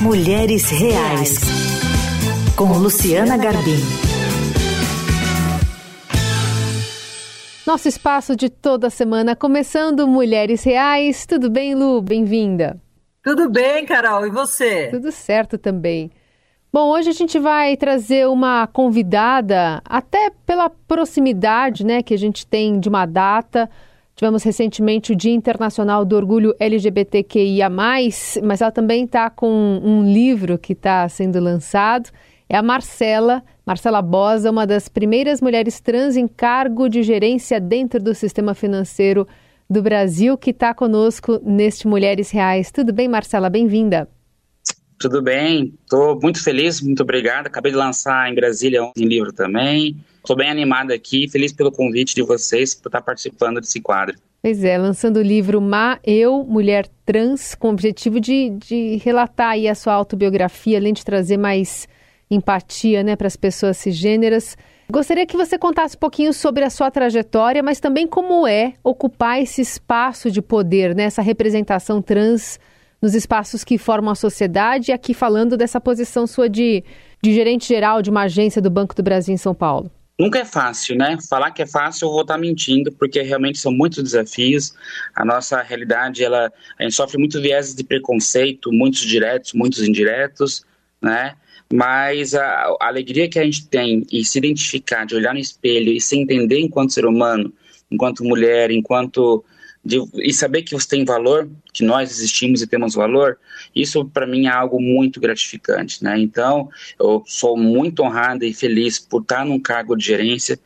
Mulheres Reais, com Luciana Garbim. Nosso espaço de toda semana, começando Mulheres Reais. Tudo bem, Lu? Bem-vinda. Tudo bem, Carol. E você? Tudo certo também. Bom, hoje a gente vai trazer uma convidada, até pela proximidade né, que a gente tem de uma data, Tivemos recentemente o Dia Internacional do Orgulho LGBTQIA, mas ela também está com um livro que está sendo lançado. É a Marcela, Marcela Bosa, uma das primeiras mulheres trans em cargo de gerência dentro do sistema financeiro do Brasil, que está conosco neste Mulheres Reais. Tudo bem, Marcela? Bem-vinda. Tudo bem, estou muito feliz, muito obrigado. Acabei de lançar em Brasília um livro também. Estou bem animada aqui, feliz pelo convite de vocês por estar participando desse quadro. Pois é, lançando o livro Ma Eu, Mulher Trans, com o objetivo de, de relatar aí a sua autobiografia, além de trazer mais empatia né, para as pessoas cisgêneras. Gostaria que você contasse um pouquinho sobre a sua trajetória, mas também como é ocupar esse espaço de poder, né, essa representação trans nos espaços que formam a sociedade, aqui falando dessa posição sua de, de gerente geral de uma agência do Banco do Brasil em São Paulo. Nunca é fácil, né? Falar que é fácil, eu vou estar mentindo, porque realmente são muitos desafios. A nossa realidade, ela, a gente sofre muitos vieses de preconceito, muitos diretos, muitos indiretos, né? Mas a, a alegria que a gente tem e se identificar, de olhar no espelho e se entender enquanto ser humano, enquanto mulher, enquanto de, e saber que você tem valor, que nós existimos e temos valor, isso para mim é algo muito gratificante, né? Então, eu sou muito honrada e feliz por estar num cargo de gerência,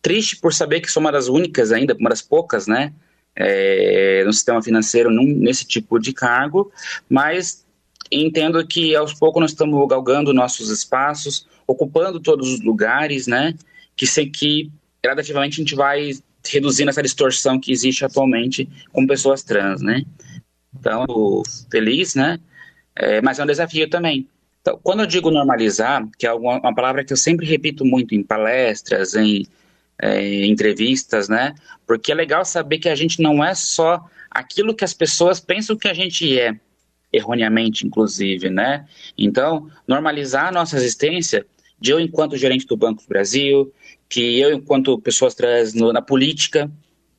triste por saber que sou uma das únicas ainda, uma das poucas, né? É, no sistema financeiro num, nesse tipo de cargo, mas entendo que aos poucos nós estamos galgando nossos espaços, ocupando todos os lugares, né? Que sei que gradativamente a gente vai reduzindo essa distorção que existe atualmente com pessoas trans, né? Então, feliz, né? É, mas é um desafio também. Então, quando eu digo normalizar, que é uma, uma palavra que eu sempre repito muito em palestras, em é, entrevistas, né? Porque é legal saber que a gente não é só aquilo que as pessoas pensam que a gente é, erroneamente, inclusive, né? Então, normalizar a nossa existência, de eu enquanto gerente do Banco do Brasil, que eu, enquanto pessoas trans no, na política,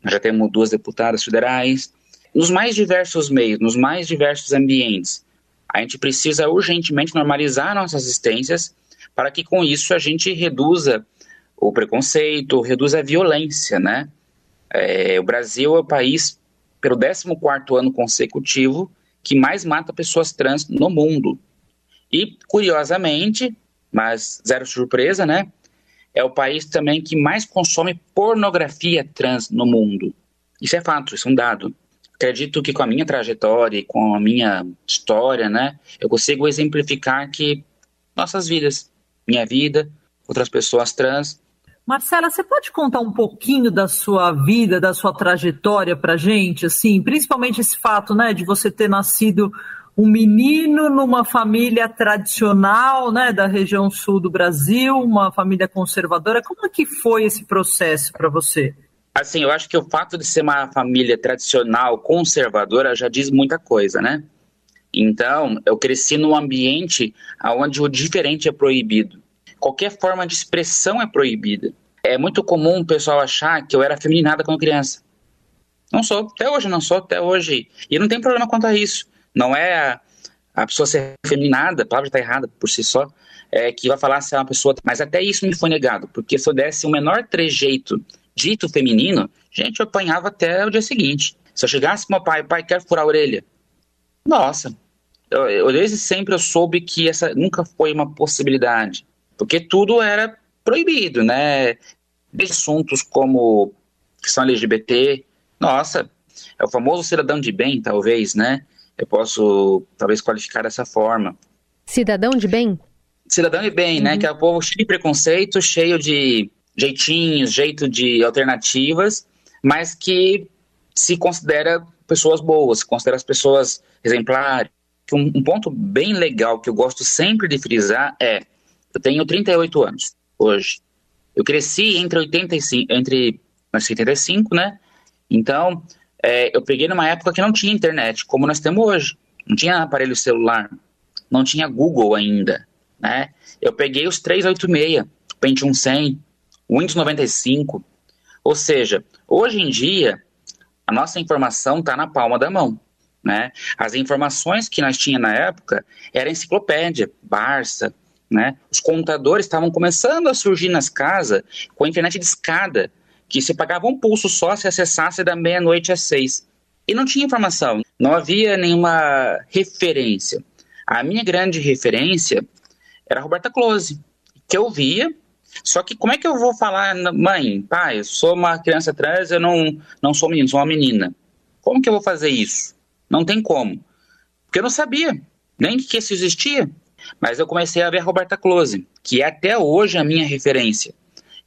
já temos duas deputadas federais, nos mais diversos meios, nos mais diversos ambientes, a gente precisa urgentemente normalizar nossas existências para que com isso a gente reduza o preconceito, reduza a violência, né? É, o Brasil é o país, pelo 14º ano consecutivo, que mais mata pessoas trans no mundo. E, curiosamente, mas zero surpresa, né? É o país também que mais consome pornografia trans no mundo. Isso é fato, isso é um dado. Acredito que com a minha trajetória e com a minha história, né, eu consigo exemplificar que nossas vidas, minha vida, outras pessoas trans. Marcela, você pode contar um pouquinho da sua vida, da sua trajetória para gente, assim, principalmente esse fato, né, de você ter nascido um menino numa família tradicional, né, da região sul do Brasil, uma família conservadora. Como é que foi esse processo para você? Assim, eu acho que o fato de ser uma família tradicional, conservadora, já diz muita coisa, né? Então, eu cresci num ambiente onde o diferente é proibido. Qualquer forma de expressão é proibida. É muito comum o pessoal achar que eu era feminada quando criança. Não sou, até hoje não sou, até hoje. E não tem problema quanto a isso. Não é a, a pessoa ser feminada, a palavra está errada por si só, é, que vai falar se é uma pessoa. Mas até isso me foi negado, porque se eu desse o menor trejeito dito feminino, gente, eu apanhava até o dia seguinte. Se eu chegasse pro meu pai, pai, quero furar a orelha. Nossa, eu, eu, desde sempre eu soube que essa nunca foi uma possibilidade, porque tudo era proibido, né? Assuntos como questão LGBT, nossa, é o famoso cidadão de bem, talvez, né? Eu posso talvez qualificar dessa forma. Cidadão de bem? Cidadão de bem, né? uhum. né? Que é um povo cheio de preconceito, cheio de jeitinhos, jeito de alternativas, mas que se considera pessoas boas, se considera as pessoas exemplares. Um, um ponto bem legal que eu gosto sempre de frisar é: eu tenho 38 anos hoje. Eu cresci entre 85, entre 85, né? Então, é, eu peguei numa época que não tinha internet, como nós temos hoje. Não tinha aparelho celular. não tinha Google ainda, né? Eu peguei os 386, Pentium 100, Windows 95, ou seja, hoje em dia a nossa informação está na palma da mão. Né? As informações que nós tínhamos na época era enciclopédia, Barça, né? Os computadores estavam começando a surgir nas casas com a internet de escada, que se pagava um pulso só se acessasse da meia-noite às seis. E não tinha informação, não havia nenhuma referência. A minha grande referência era a Roberta Close, que eu via, só que como é que eu vou falar, mãe, pai, eu sou uma criança trans, eu não, não sou menino, sou uma menina. Como que eu vou fazer isso? Não tem como. Porque eu não sabia nem que isso existia. Mas eu comecei a ver a Roberta Close, que é até hoje a minha referência.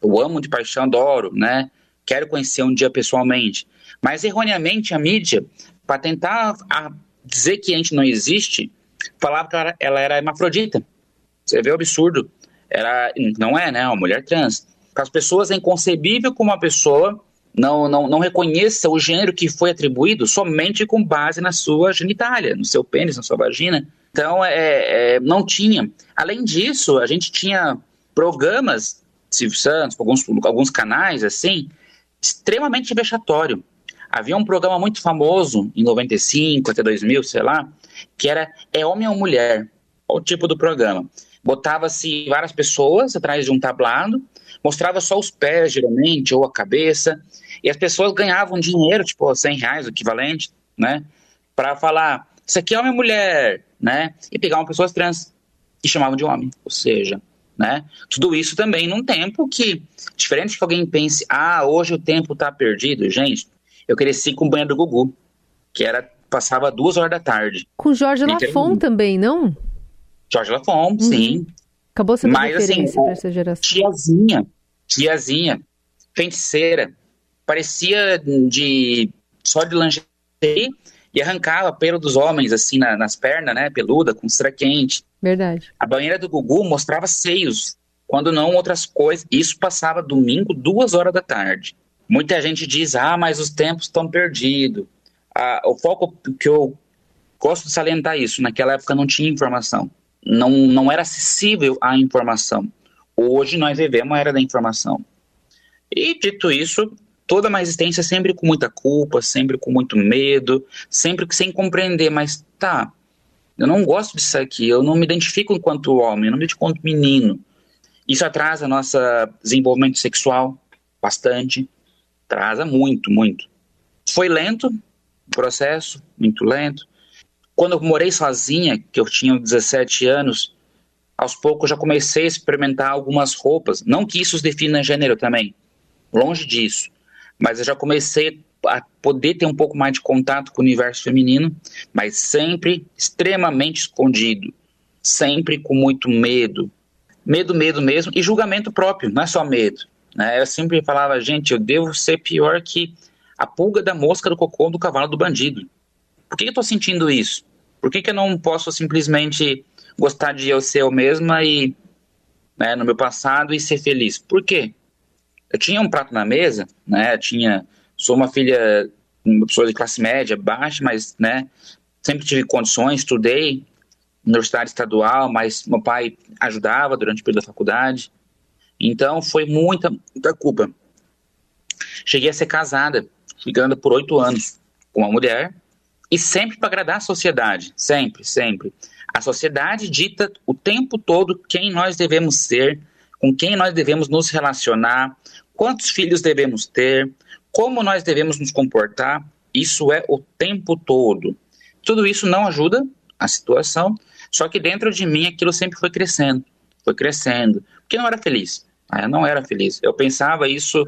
Eu amo de paixão, adoro, né? Quero conhecer um dia pessoalmente. Mas erroneamente a mídia, para tentar dizer que a gente não existe, falava que ela, ela era hermafrodita. Você vê o absurdo. Era, não é, né? Uma mulher trans. Para as pessoas é inconcebível como uma pessoa não, não, não reconheça o gênero que foi atribuído somente com base na sua genitália, no seu pênis, na sua vagina. Então, é, é, não tinha. Além disso, a gente tinha programas, Silvio Santos, alguns, alguns canais assim, extremamente vexatório. Havia um programa muito famoso, em 95 até 2000, sei lá, que era É Homem ou Mulher? O tipo do programa? Botava-se várias pessoas atrás de um tablado, mostrava só os pés, geralmente, ou a cabeça, e as pessoas ganhavam dinheiro, tipo 100 reais, o equivalente, né? Para falar, isso aqui é homem ou mulher, né? E pegavam pessoas trans e chamavam de homem, ou seja, né? Tudo isso também num tempo que, diferente que alguém pense, ah, hoje o tempo está perdido, gente. Eu cresci com o banho do Gugu, que era passava duas horas da tarde. Com Jorge Lafon também, não? Jorge Lafon, uhum. sim. Acabou sendo Mas, assim, referência assim, para essa geração. Tiazinha, tiazinha, feiticeira, parecia de só de lingerie e arrancava pelo dos homens, assim, na, nas pernas, né? Peluda, com cera quente. Verdade. A banheira do Gugu mostrava seios, quando não outras coisas. Isso passava domingo, duas horas da tarde. Muita gente diz, ah, mas os tempos estão perdidos. Ah, o foco que eu gosto de salientar isso, naquela época não tinha informação. Não, não era acessível a informação. Hoje nós vivemos a era da informação. E dito isso, toda uma existência sempre com muita culpa, sempre com muito medo, sempre sem compreender, mas tá, eu não gosto disso aqui, eu não me identifico enquanto homem, eu não me identifico enquanto menino. Isso atrasa nosso desenvolvimento sexual bastante, atrasa muito, muito. Foi lento o processo, muito lento. Quando eu morei sozinha, que eu tinha 17 anos, aos poucos já comecei a experimentar algumas roupas. Não que isso defina gênero também, longe disso mas eu já comecei a poder ter um pouco mais de contato com o universo feminino, mas sempre extremamente escondido, sempre com muito medo. Medo, medo mesmo, e julgamento próprio, não é só medo. Né? Eu sempre falava, gente, eu devo ser pior que a pulga da mosca do cocô do cavalo do bandido. Por que eu estou sentindo isso? Por que, que eu não posso simplesmente gostar de eu ser eu mesma e né, no meu passado e ser feliz? Por quê? eu tinha um prato na mesa, né? Tinha, sou uma filha, uma pessoa de classe média, baixa, mas, né? Sempre tive condições, estudei universidade estadual, mas meu pai ajudava durante o período da faculdade. Então foi muita, muita culpa. Cheguei a ser casada, ficando por oito anos com uma mulher e sempre para agradar a sociedade, sempre, sempre. A sociedade dita o tempo todo quem nós devemos ser, com quem nós devemos nos relacionar, quantos filhos devemos ter, como nós devemos nos comportar, isso é o tempo todo. Tudo isso não ajuda a situação, só que dentro de mim aquilo sempre foi crescendo, foi crescendo, porque não era feliz, né? eu não era feliz. Eu pensava isso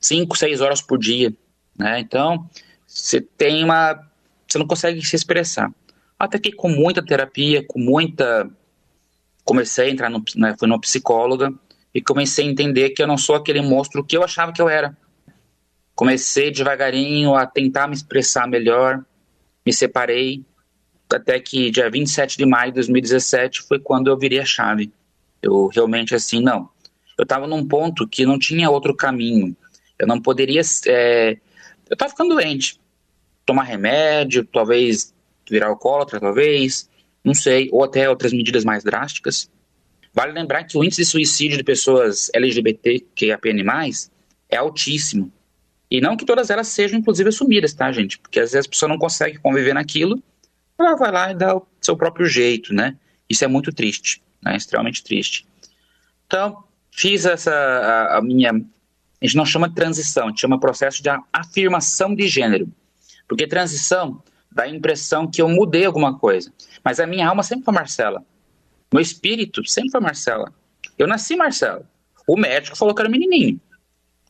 cinco, seis horas por dia, né? Então você tem uma, você não consegue se expressar. Até que com muita terapia, com muita, comecei a entrar no, né, fui numa psicóloga e comecei a entender que eu não sou aquele monstro que eu achava que eu era. Comecei devagarinho a tentar me expressar melhor, me separei, até que dia 27 de maio de 2017 foi quando eu virei a chave. Eu realmente assim, não. Eu estava num ponto que não tinha outro caminho. Eu não poderia. É... Eu estava ficando doente. Tomar remédio, talvez virar alcoólatra, talvez. não sei, ou até outras medidas mais drásticas. Vale lembrar que o índice de suicídio de pessoas LGBT que mais é altíssimo. E não que todas elas sejam, inclusive, assumidas, tá, gente? Porque às vezes a pessoa não consegue conviver naquilo, ela vai lá e dá o seu próprio jeito, né? Isso é muito triste, né? Extremamente triste. Então, fiz essa, a, a minha. A gente não chama transição, a gente chama processo de afirmação de gênero. Porque transição dá a impressão que eu mudei alguma coisa. Mas a minha alma sempre foi Marcela. Meu espírito sempre foi Marcela. Eu nasci Marcela. O médico falou que era menininho.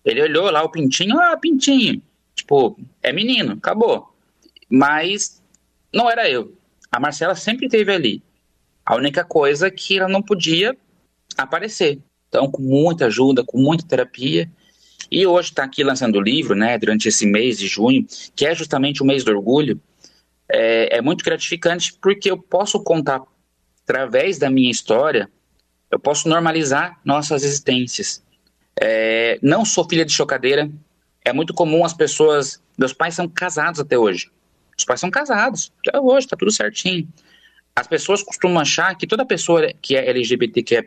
Ele olhou lá o pintinho, ah, pintinho. Tipo, é menino, acabou. Mas não era eu. A Marcela sempre esteve ali. A única coisa é que ela não podia aparecer. Então, com muita ajuda, com muita terapia. E hoje está aqui lançando o livro, né, durante esse mês de junho, que é justamente o mês do orgulho. É, é muito gratificante porque eu posso contar através da minha história, eu posso normalizar nossas existências. É, não sou filha de chocadeira. É muito comum as pessoas. Meus pais são casados até hoje. Os pais são casados. Até hoje, tá tudo certinho. As pessoas costumam achar que toda pessoa que é LGBTQIA+,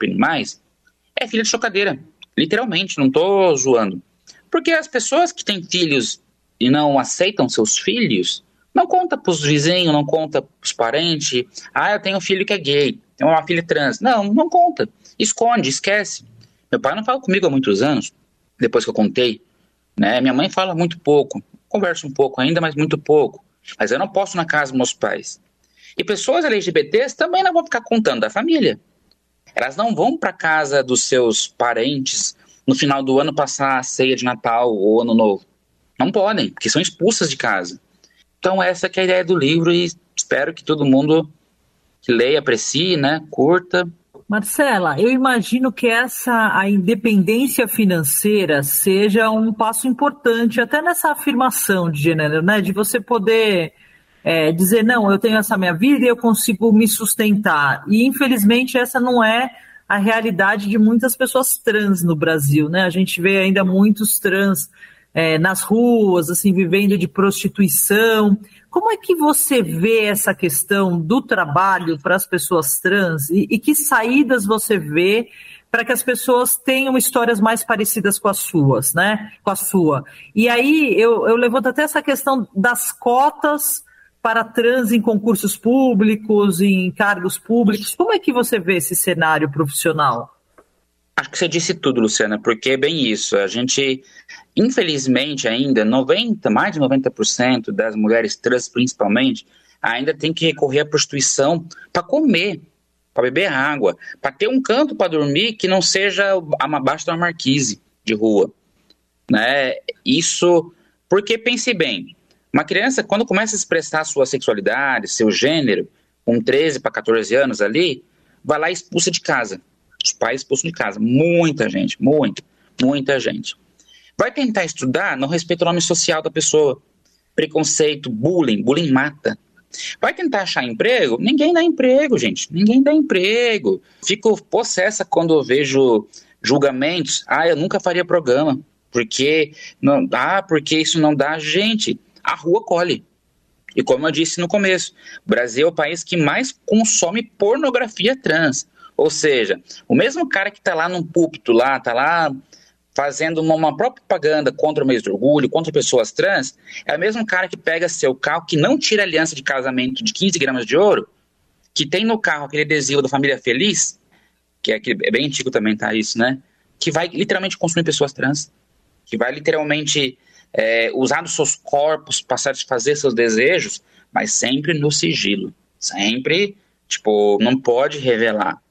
é filha de chocadeira. Literalmente, não tô zoando. Porque as pessoas que têm filhos e não aceitam seus filhos, não conta pros vizinhos, não conta pros parentes. Ah, eu tenho um filho que é gay, tenho uma filha trans. Não, não conta. Esconde, esquece. Meu pai não fala comigo há muitos anos, depois que eu contei. Né? Minha mãe fala muito pouco. Converso um pouco ainda, mas muito pouco. Mas eu não posso na casa dos meus pais. E pessoas LGBTs também não vão ficar contando da família. Elas não vão para casa dos seus parentes no final do ano passar a ceia de Natal ou Ano Novo. Não podem, porque são expulsas de casa. Então essa é a ideia do livro e espero que todo mundo que leia, aprecie, né, curta. Marcela, eu imagino que essa a independência financeira seja um passo importante até nessa afirmação de gênero, né, de você poder é, dizer não, eu tenho essa minha vida e eu consigo me sustentar. E infelizmente essa não é a realidade de muitas pessoas trans no Brasil, né? A gente vê ainda muitos trans é, nas ruas, assim, vivendo de prostituição. Como é que você vê essa questão do trabalho para as pessoas trans e, e que saídas você vê para que as pessoas tenham histórias mais parecidas com as suas, né? Com a sua. E aí eu, eu levanto até essa questão das cotas para trans em concursos públicos, em cargos públicos. Como é que você vê esse cenário profissional? Acho que você disse tudo, Luciana, porque é bem isso. A gente, infelizmente, ainda 90, mais de 90% das mulheres trans, principalmente, ainda tem que recorrer à prostituição para comer, para beber água, para ter um canto para dormir que não seja abaixo da marquise de rua. Né? Isso, porque pense bem, uma criança, quando começa a expressar sua sexualidade, seu gênero, com 13 para 14 anos ali, vai lá expulsa de casa os pais expulsam de casa. Muita gente, muita, muita gente. Vai tentar estudar, não respeita o nome social da pessoa. Preconceito, bullying, bullying mata. Vai tentar achar emprego? Ninguém dá emprego, gente. Ninguém dá emprego. Fico possessa quando eu vejo julgamentos. Ah, eu nunca faria programa. Porque não, ah, porque isso não dá gente. A rua colhe. E como eu disse no começo, Brasil é o país que mais consome pornografia trans. Ou seja, o mesmo cara que está lá num púlpito, lá, está lá fazendo uma, uma, propaganda contra o mês do orgulho, contra pessoas trans, é o mesmo cara que pega seu carro, que não tira aliança de casamento de 15 gramas de ouro, que tem no carro aquele adesivo da família feliz, que é, aquele, é bem antigo também, tá? Isso, né? Que vai literalmente consumir pessoas trans, que vai literalmente é, usar os seus corpos para satisfazer seus desejos, mas sempre no sigilo. Sempre, tipo, não pode revelar.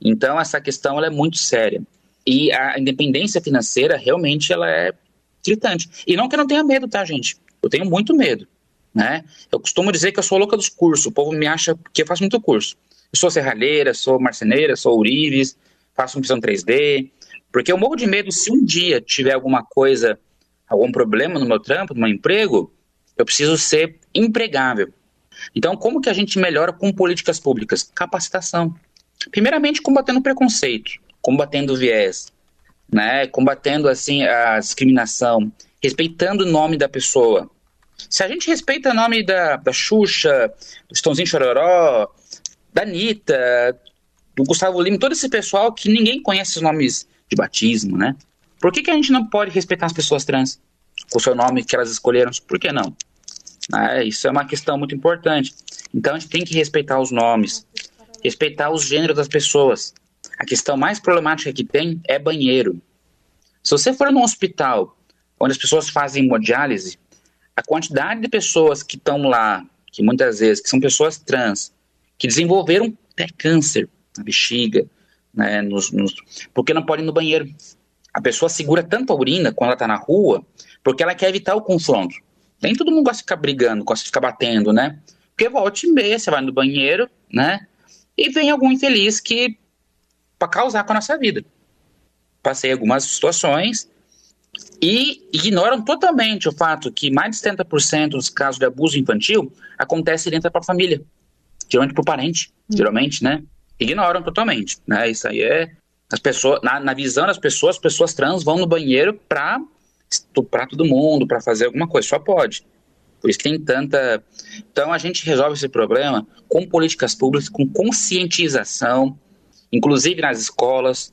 Então, essa questão é muito séria. E a independência financeira, realmente, ela é gritante. E não que eu não tenha medo, tá, gente? Eu tenho muito medo, né? Eu costumo dizer que eu sou louca dos cursos. O povo me acha que eu faço muito curso. Eu sou serralheira, sou marceneira, sou ourives, faço impressão 3D. Porque eu morro de medo se um dia tiver alguma coisa, algum problema no meu trampo, no meu emprego, eu preciso ser empregável. Então, como que a gente melhora com políticas públicas? Capacitação. Primeiramente, combatendo preconceito, combatendo viés, né? combatendo assim a discriminação, respeitando o nome da pessoa. Se a gente respeita o nome da, da Xuxa, do Estãozinho Chororó, da Anitta, do Gustavo Lima, todo esse pessoal que ninguém conhece os nomes de batismo, né? Por que, que a gente não pode respeitar as pessoas trans com o seu nome que elas escolheram? Por que não? Ah, isso é uma questão muito importante. Então a gente tem que respeitar os nomes, respeitar os gêneros das pessoas. A questão mais problemática que tem é banheiro. Se você for num hospital onde as pessoas fazem hemodiálise, a quantidade de pessoas que estão lá, que muitas vezes que são pessoas trans, que desenvolveram até câncer na bexiga, né, nos, nos, porque não podem ir no banheiro. A pessoa segura tanto a urina quando ela está na rua, porque ela quer evitar o confronto. Nem todo mundo gosta de ficar brigando, gosta de ficar batendo, né? Porque volta e meia, você vai no banheiro, né? E vem algum infeliz que. para causar com a nossa vida. Passei algumas situações e ignoram totalmente o fato que mais de 70% dos casos de abuso infantil acontece dentro da própria família. Geralmente por parente, hum. geralmente, né? Ignoram totalmente, né? Isso aí é. As pessoas, na, na visão das pessoas, as pessoas trans vão no banheiro pra estuprar todo mundo, para fazer alguma coisa, só pode. Por isso tem tanta. Então a gente resolve esse problema com políticas públicas, com conscientização, inclusive nas escolas,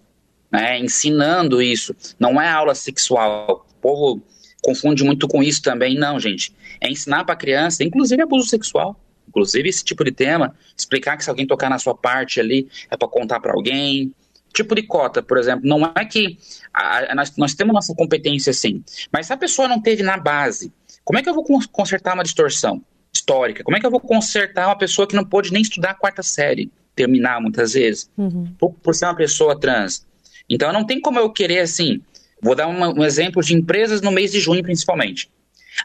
né, ensinando isso. Não é aula sexual. O povo confunde muito com isso também. Não, gente. É ensinar para a criança, inclusive abuso sexual. Inclusive esse tipo de tema, explicar que se alguém tocar na sua parte ali é para contar para alguém, tipo de cota, por exemplo, não é que a, a, nós, nós temos nossa competência sim, mas se a pessoa não teve na base, como é que eu vou consertar uma distorção histórica? Como é que eu vou consertar uma pessoa que não pôde nem estudar a quarta série, terminar muitas vezes, uhum. por, por, ser uma pessoa trans? Então não tem como eu querer assim. Vou dar uma, um exemplo de empresas no mês de junho, principalmente.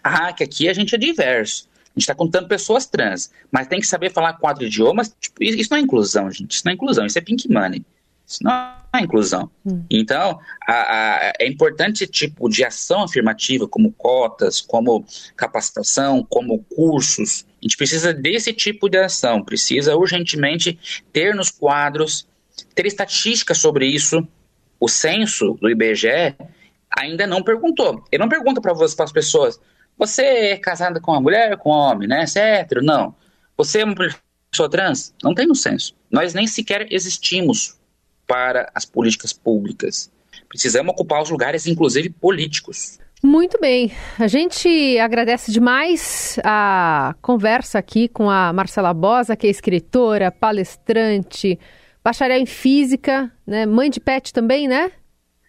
Ah, que aqui a gente é diverso. A gente está contando pessoas trans, mas tem que saber falar quatro idiomas. Tipo, isso não é inclusão, gente. Isso não é inclusão, isso é pink money. Isso não é inclusão. Hum. Então, a, a, é importante esse tipo de ação afirmativa, como cotas, como capacitação, como cursos. A gente precisa desse tipo de ação, precisa urgentemente ter nos quadros, ter estatísticas sobre isso. O censo do IBGE ainda não perguntou. Ele não pergunta para as pessoas: você é casada com uma mulher, com um homem, né? Você é hétero? Não. Você é uma pessoa trans? Não tem no censo. Nós nem sequer existimos para as políticas públicas. Precisamos ocupar os lugares, inclusive políticos. Muito bem. A gente agradece demais a conversa aqui com a Marcela Bosa, que é escritora, palestrante, bacharel em física, né? Mãe de pet também, né?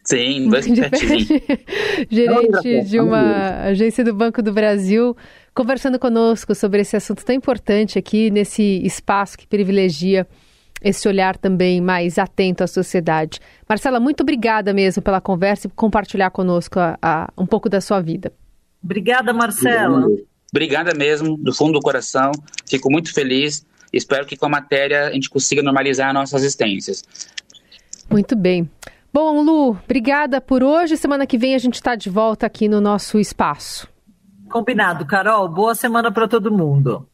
Sim, mãe de pet. Gerente de uma agência do Banco do Brasil, conversando conosco sobre esse assunto tão importante aqui nesse espaço que privilegia esse olhar também mais atento à sociedade. Marcela, muito obrigada mesmo pela conversa e por compartilhar conosco a, a, um pouco da sua vida. Obrigada, Marcela. Obrigada mesmo, do fundo do coração. Fico muito feliz. Espero que com a matéria a gente consiga normalizar nossas existências. Muito bem. Bom, Lu, obrigada por hoje. Semana que vem a gente está de volta aqui no nosso espaço. Combinado, Carol. Boa semana para todo mundo.